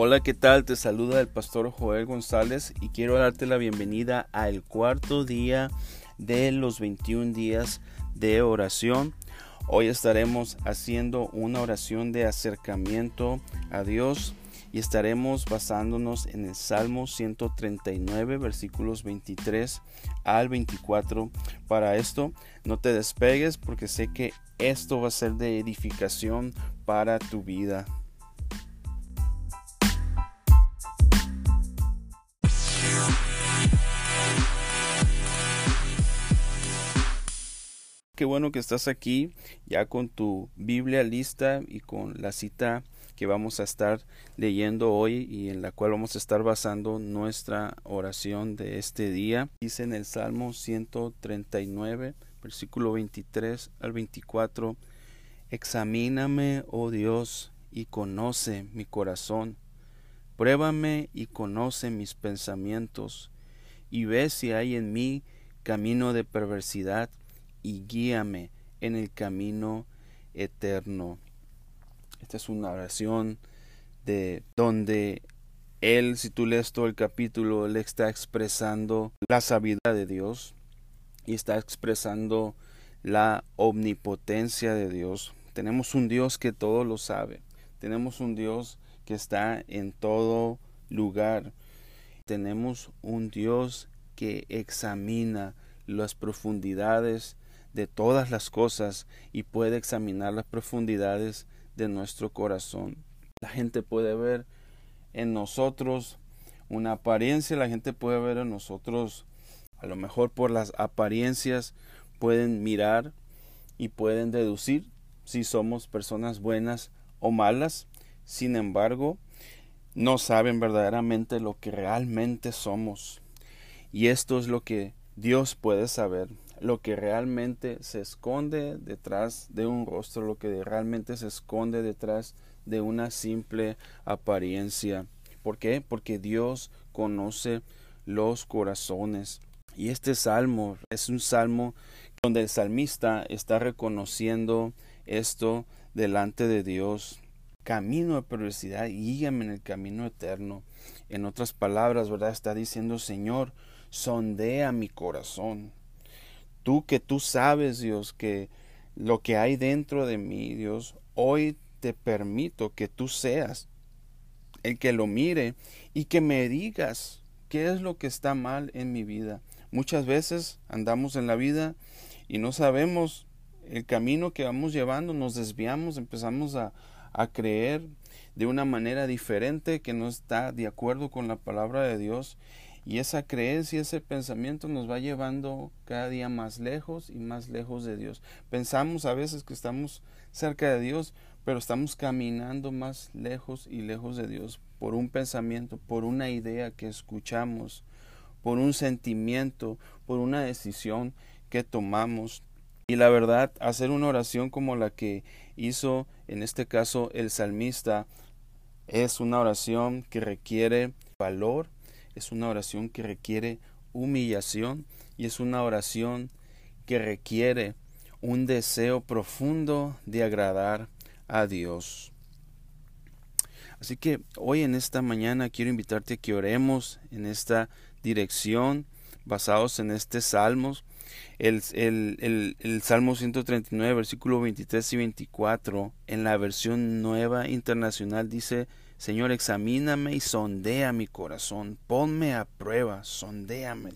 Hola, ¿qué tal? Te saluda el pastor Joel González y quiero darte la bienvenida al cuarto día de los 21 días de oración. Hoy estaremos haciendo una oración de acercamiento a Dios y estaremos basándonos en el Salmo 139 versículos 23 al 24. Para esto no te despegues porque sé que esto va a ser de edificación para tu vida. Qué bueno que estás aquí ya con tu Biblia lista y con la cita que vamos a estar leyendo hoy y en la cual vamos a estar basando nuestra oración de este día. Dice en el Salmo 139, versículo 23 al 24, Examíname, oh Dios, y conoce mi corazón. Pruébame y conoce mis pensamientos, y ve si hay en mí camino de perversidad y guíame en el camino eterno. Esta es una oración de donde él, si tú lees todo el capítulo, él está expresando la sabiduría de Dios y está expresando la omnipotencia de Dios. Tenemos un Dios que todo lo sabe. Tenemos un Dios que está en todo lugar. Tenemos un Dios que examina las profundidades de todas las cosas y puede examinar las profundidades de nuestro corazón. La gente puede ver en nosotros una apariencia, la gente puede ver en nosotros, a lo mejor por las apariencias, pueden mirar y pueden deducir si somos personas buenas o malas. Sin embargo, no saben verdaderamente lo que realmente somos. Y esto es lo que Dios puede saber lo que realmente se esconde detrás de un rostro, lo que realmente se esconde detrás de una simple apariencia. ¿Por qué? Porque Dios conoce los corazones. Y este salmo es un salmo donde el salmista está reconociendo esto delante de Dios. Camino de perversidad, guíame en el camino eterno. En otras palabras, ¿verdad? Está diciendo, Señor, sondea mi corazón Tú que tú sabes, Dios, que lo que hay dentro de mí, Dios, hoy te permito que tú seas el que lo mire y que me digas qué es lo que está mal en mi vida. Muchas veces andamos en la vida y no sabemos el camino que vamos llevando, nos desviamos, empezamos a, a creer de una manera diferente que no está de acuerdo con la palabra de Dios y esa creencia, ese pensamiento nos va llevando cada día más lejos y más lejos de Dios. Pensamos a veces que estamos cerca de Dios, pero estamos caminando más lejos y lejos de Dios por un pensamiento, por una idea que escuchamos, por un sentimiento, por una decisión que tomamos. Y la verdad, hacer una oración como la que hizo en este caso el salmista es una oración que requiere valor, es una oración que requiere humillación y es una oración que requiere un deseo profundo de agradar a Dios. Así que hoy en esta mañana quiero invitarte a que oremos en esta dirección basados en este Salmos. El, el, Salmo 139, versículo 23 y 24, en la versión nueva internacional dice, Señor, examíname y sondea mi corazón, ponme a prueba, sondéame,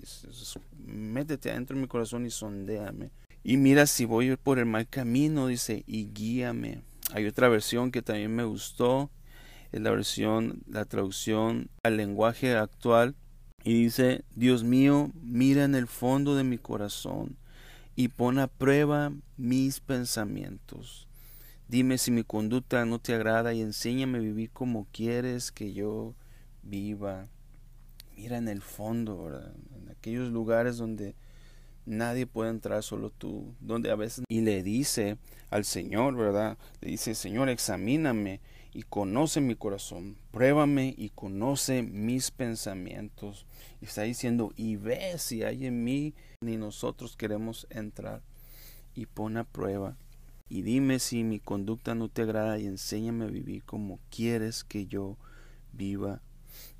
métete adentro de mi corazón y sondéame. Y mira si voy por el mal camino, dice, y guíame. Hay otra versión que también me gustó, es la versión, la traducción al lenguaje actual, y dice, Dios mío, mira en el fondo de mi corazón y pon a prueba mis pensamientos Dime si mi conducta no te agrada y enséñame a vivir como quieres que yo viva. Mira en el fondo, ¿verdad? en aquellos lugares donde nadie puede entrar, solo tú, donde a veces y le dice al Señor, ¿verdad? Le dice, Señor, examíname y conoce mi corazón, pruébame y conoce mis pensamientos. Y está diciendo, y ve si hay en mí, ni nosotros queremos entrar. Y pon a prueba y dime si mi conducta no te agrada y enséñame a vivir como quieres que yo viva.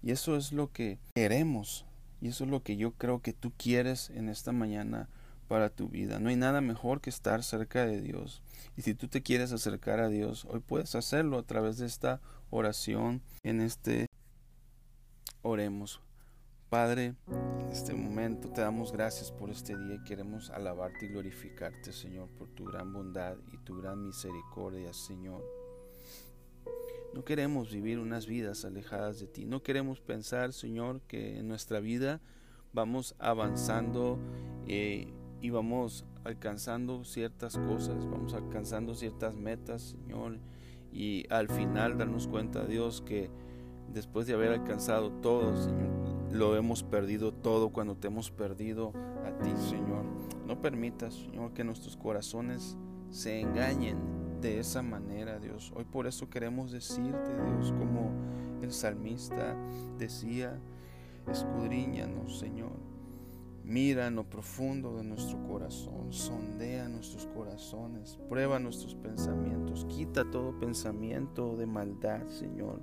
Y eso es lo que queremos. Y eso es lo que yo creo que tú quieres en esta mañana para tu vida. No hay nada mejor que estar cerca de Dios. Y si tú te quieres acercar a Dios, hoy puedes hacerlo a través de esta oración. En este oremos. Padre, en este momento te damos gracias por este día y queremos alabarte y glorificarte, Señor, por tu gran bondad y tu gran misericordia, Señor. No queremos vivir unas vidas alejadas de ti. No queremos pensar, Señor, que en nuestra vida vamos avanzando eh, y vamos alcanzando ciertas cosas, vamos alcanzando ciertas metas, Señor, y al final darnos cuenta, Dios, que después de haber alcanzado todo, Señor, lo hemos perdido todo cuando te hemos perdido a ti, Señor. No permitas, Señor, que nuestros corazones se engañen de esa manera, Dios. Hoy por eso queremos decirte, Dios, como el salmista decía, escudriñanos, Señor. Mira en lo profundo de nuestro corazón, sondea nuestros corazones, prueba nuestros pensamientos, quita todo pensamiento de maldad, Señor.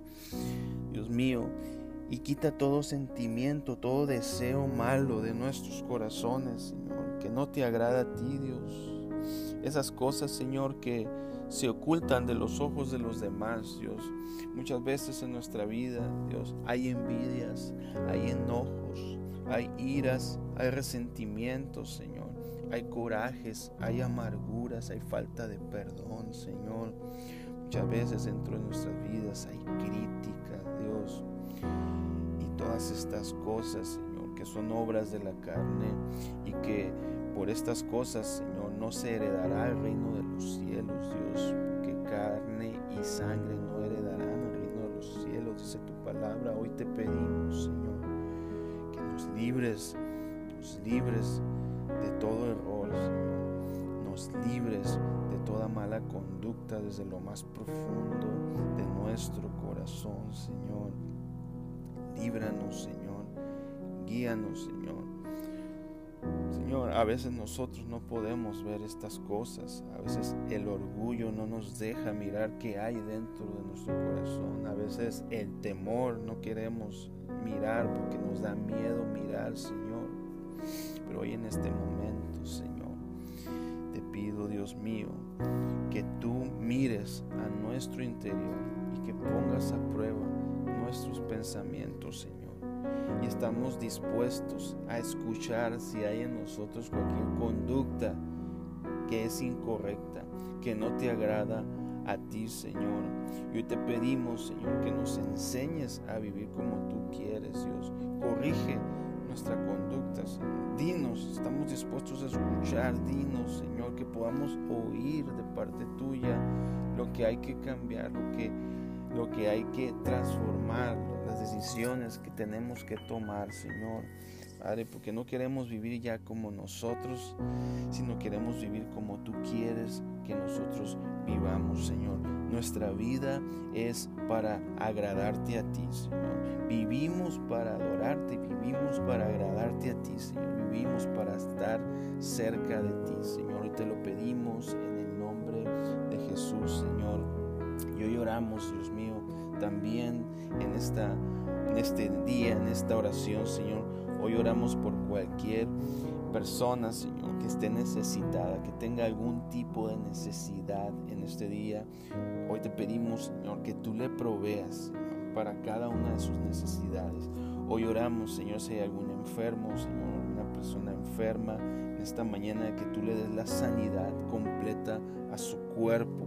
Dios mío, y quita todo sentimiento, todo deseo malo de nuestros corazones, Señor, que no te agrada a ti, Dios. Esas cosas, Señor, que se ocultan de los ojos de los demás, Dios. Muchas veces en nuestra vida, Dios, hay envidias, hay enojos, hay iras, hay resentimientos, Señor. Hay corajes, hay amarguras, hay falta de perdón, Señor. Muchas veces dentro de nuestras vidas hay crítica, Dios. Estas cosas, Señor, que son obras de la carne y que por estas cosas, Señor, no se heredará el reino de los cielos, Dios, porque carne y sangre no heredarán el reino de los cielos, dice tu palabra. Hoy te pedimos, Señor, que nos libres nos libres de todo error, Señor. Nos libres de toda mala conducta desde lo más profundo de nuestro corazón, Señor. Líbranos, Señor. Guíanos, Señor. Señor, a veces nosotros no podemos ver estas cosas. A veces el orgullo no nos deja mirar qué hay dentro de nuestro corazón. A veces el temor no queremos mirar porque nos da miedo mirar, Señor. Pero hoy en este momento, Señor, te pido, Dios mío, que tú mires a nuestro interior y que pongas a prueba nuestros pensamientos, Señor. Y estamos dispuestos a escuchar si hay en nosotros cualquier conducta que es incorrecta, que no te agrada a ti, Señor. Y hoy te pedimos, Señor, que nos enseñes a vivir como tú quieres, Dios. Corrige nuestra conducta, Dinos, estamos dispuestos a escuchar, dinos, Señor, que podamos oír de parte tuya lo que hay que cambiar, lo que, lo que hay que transformar, las decisiones que tenemos que tomar, Señor. Padre, porque no queremos vivir ya como nosotros, sino queremos vivir como tú quieres que nosotros vivamos, Señor. Nuestra vida es para agradarte a ti, Señor. Vivimos para adorarte, vivimos para agradarte a ti, Señor. Vivimos para estar cerca de ti, Señor. Y te lo pedimos en el nombre de Jesús, Señor. Y hoy oramos, Dios mío, también en, esta, en este día, en esta oración, Señor Hoy oramos por cualquier persona, Señor, que esté necesitada, que tenga algún tipo de necesidad en este día. Hoy te pedimos, Señor, que tú le proveas, para cada una de sus necesidades. Hoy oramos, Señor, si hay algún enfermo, Señor, una persona enferma, en esta mañana que tú le des la sanidad completa a su cuerpo,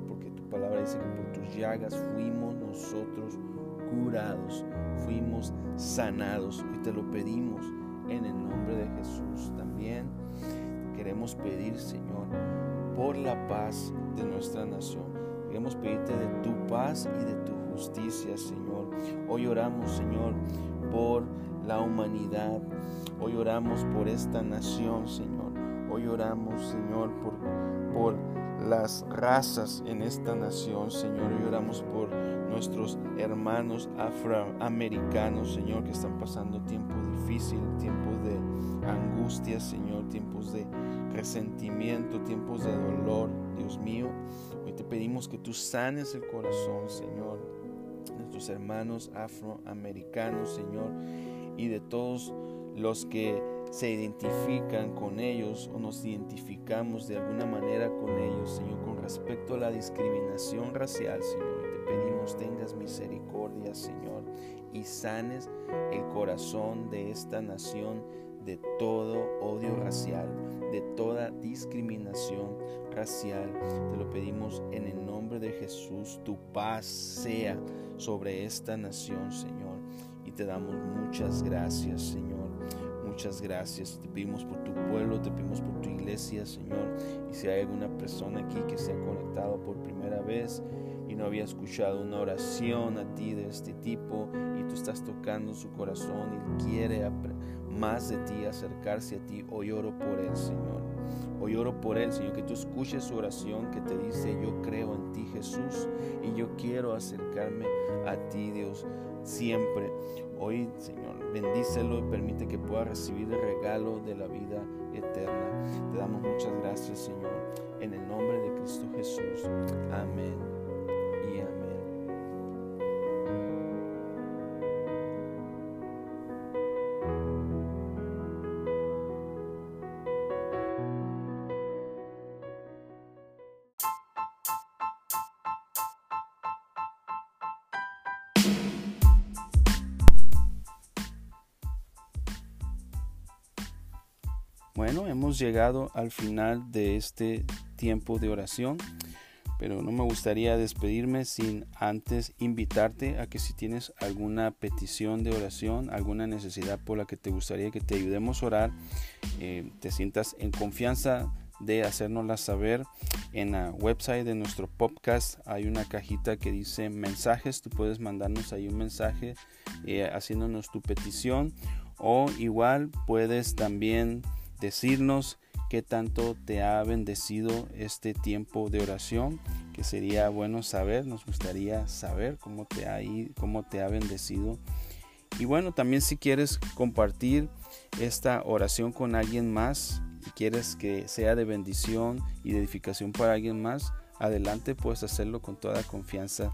palabra dice que por tus llagas fuimos nosotros curados, fuimos sanados. Hoy te lo pedimos en el nombre de Jesús. También queremos pedir, Señor, por la paz de nuestra nación. Queremos pedirte de tu paz y de tu justicia, Señor. Hoy oramos, Señor, por la humanidad. Hoy oramos por esta nación, Señor. Hoy oramos, Señor, por, por las razas en esta nación, Señor. Hoy oramos por nuestros hermanos afroamericanos, Señor, que están pasando tiempo difícil, tiempos de angustia, Señor, tiempos de resentimiento, tiempos de dolor, Dios mío. Hoy te pedimos que tú sanes el corazón, Señor, nuestros hermanos afroamericanos, Señor, y de todos los que se identifican con ellos o nos identificamos de alguna manera con ellos, Señor, con respecto a la discriminación racial, Señor. Te pedimos tengas misericordia, Señor, y sanes el corazón de esta nación de todo odio racial, de toda discriminación racial. Te lo pedimos en el nombre de Jesús. Tu paz sea sobre esta nación, Señor. Y te damos muchas gracias, Señor. Muchas gracias. Te pedimos por tu pueblo, te pedimos por tu iglesia, Señor. Y si hay alguna persona aquí que se ha conectado por primera vez y no había escuchado una oración a ti de este tipo y tú estás tocando su corazón y quiere más de ti, acercarse a ti, hoy oro por él, Señor. Hoy oro por él, Señor, que tú escuches su oración que te dice, yo creo en ti, Jesús, y yo quiero acercarme a ti, Dios, siempre. Hoy, Señor, bendícelo y permite que pueda recibir el regalo de la vida eterna. Te damos muchas gracias, Señor, en el nombre de Cristo Jesús. Amén. Hemos llegado al final de este tiempo de oración, pero no me gustaría despedirme sin antes invitarte a que si tienes alguna petición de oración, alguna necesidad por la que te gustaría que te ayudemos a orar, eh, te sientas en confianza de hacérnosla saber. En la website de nuestro podcast hay una cajita que dice mensajes. Tú puedes mandarnos ahí un mensaje eh, haciéndonos tu petición. O igual puedes también decirnos qué tanto te ha bendecido este tiempo de oración, que sería bueno saber, nos gustaría saber cómo te ha, cómo te ha bendecido. Y bueno, también si quieres compartir esta oración con alguien más y quieres que sea de bendición y de edificación para alguien más, adelante puedes hacerlo con toda confianza.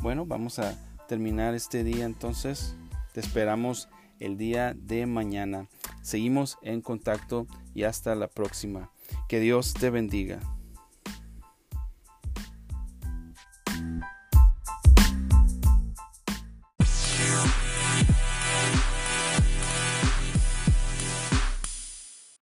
Bueno, vamos a terminar este día entonces. Te esperamos el día de mañana. Seguimos en contacto y hasta la próxima. Que Dios te bendiga.